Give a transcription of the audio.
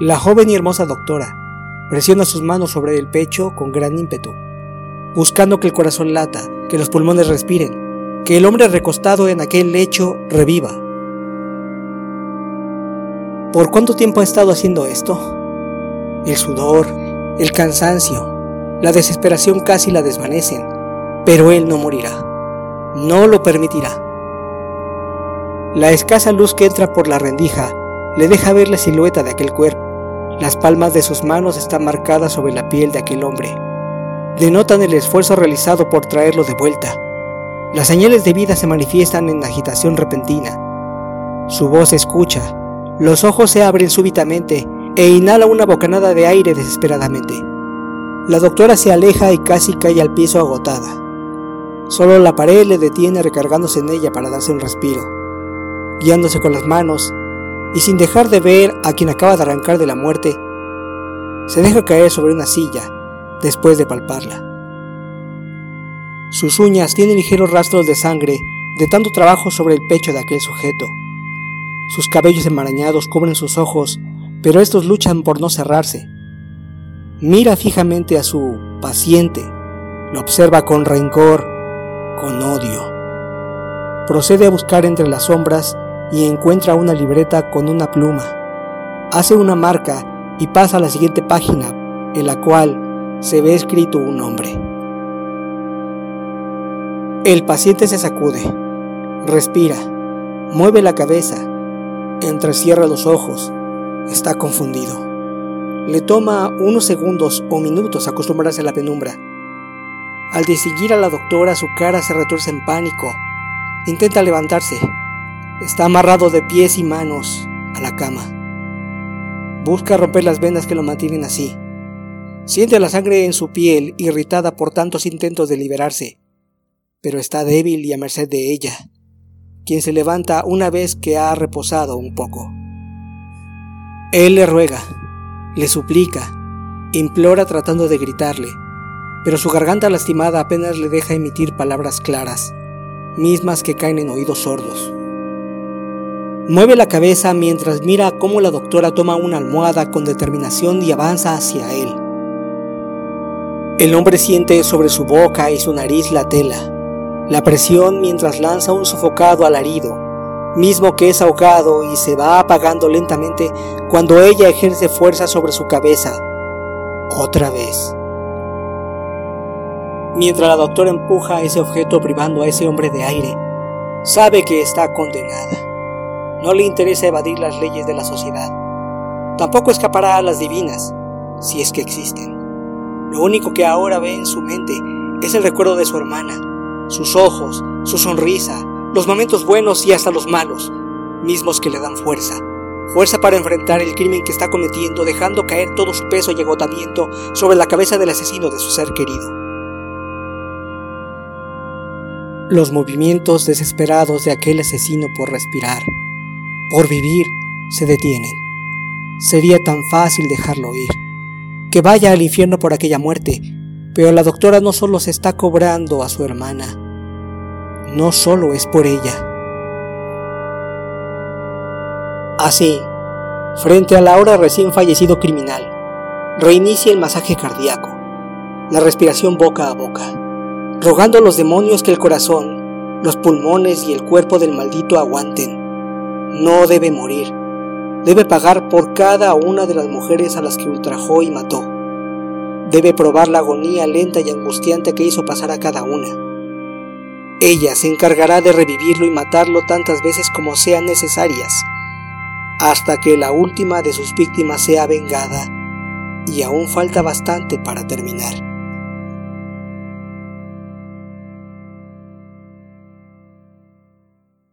La joven y hermosa doctora presiona sus manos sobre el pecho con gran ímpetu, buscando que el corazón lata, que los pulmones respiren, que el hombre recostado en aquel lecho reviva. ¿Por cuánto tiempo ha estado haciendo esto? El sudor, el cansancio, la desesperación casi la desvanecen, pero él no morirá. No lo permitirá. La escasa luz que entra por la rendija le deja ver la silueta de aquel cuerpo. Las palmas de sus manos están marcadas sobre la piel de aquel hombre. Denotan el esfuerzo realizado por traerlo de vuelta. Las señales de vida se manifiestan en agitación repentina. Su voz se escucha, los ojos se abren súbitamente e inhala una bocanada de aire desesperadamente. La doctora se aleja y casi cae al piso agotada. Solo la pared le detiene recargándose en ella para darse un respiro. Guiándose con las manos, y sin dejar de ver a quien acaba de arrancar de la muerte, se deja caer sobre una silla después de palparla. Sus uñas tienen ligeros rastros de sangre de tanto trabajo sobre el pecho de aquel sujeto. Sus cabellos enmarañados cubren sus ojos, pero estos luchan por no cerrarse. Mira fijamente a su paciente, lo observa con rencor, con odio. Procede a buscar entre las sombras y encuentra una libreta con una pluma. Hace una marca y pasa a la siguiente página, en la cual se ve escrito un nombre. El paciente se sacude, respira, mueve la cabeza, entrecierra los ojos, está confundido. Le toma unos segundos o minutos acostumbrarse a la penumbra. Al distinguir a la doctora su cara se retuerce en pánico. Intenta levantarse, Está amarrado de pies y manos a la cama. Busca romper las vendas que lo mantienen así. Siente la sangre en su piel, irritada por tantos intentos de liberarse, pero está débil y a merced de ella, quien se levanta una vez que ha reposado un poco. Él le ruega, le suplica, implora tratando de gritarle, pero su garganta lastimada apenas le deja emitir palabras claras, mismas que caen en oídos sordos. Mueve la cabeza mientras mira cómo la doctora toma una almohada con determinación y avanza hacia él. El hombre siente sobre su boca y su nariz la tela, la presión mientras lanza un sofocado alarido, mismo que es ahogado y se va apagando lentamente cuando ella ejerce fuerza sobre su cabeza. Otra vez. Mientras la doctora empuja ese objeto privando a ese hombre de aire, sabe que está condenada. No le interesa evadir las leyes de la sociedad. Tampoco escapará a las divinas, si es que existen. Lo único que ahora ve en su mente es el recuerdo de su hermana, sus ojos, su sonrisa, los momentos buenos y hasta los malos, mismos que le dan fuerza. Fuerza para enfrentar el crimen que está cometiendo, dejando caer todo su peso y agotamiento sobre la cabeza del asesino de su ser querido. Los movimientos desesperados de aquel asesino por respirar por vivir, se detienen. Sería tan fácil dejarlo ir. Que vaya al infierno por aquella muerte, pero la doctora no solo se está cobrando a su hermana, no solo es por ella. Así, frente a la ahora recién fallecido criminal, reinicia el masaje cardíaco, la respiración boca a boca, rogando a los demonios que el corazón, los pulmones y el cuerpo del maldito aguanten no debe morir. Debe pagar por cada una de las mujeres a las que ultrajó y mató. Debe probar la agonía lenta y angustiante que hizo pasar a cada una. Ella se encargará de revivirlo y matarlo tantas veces como sean necesarias, hasta que la última de sus víctimas sea vengada, y aún falta bastante para terminar.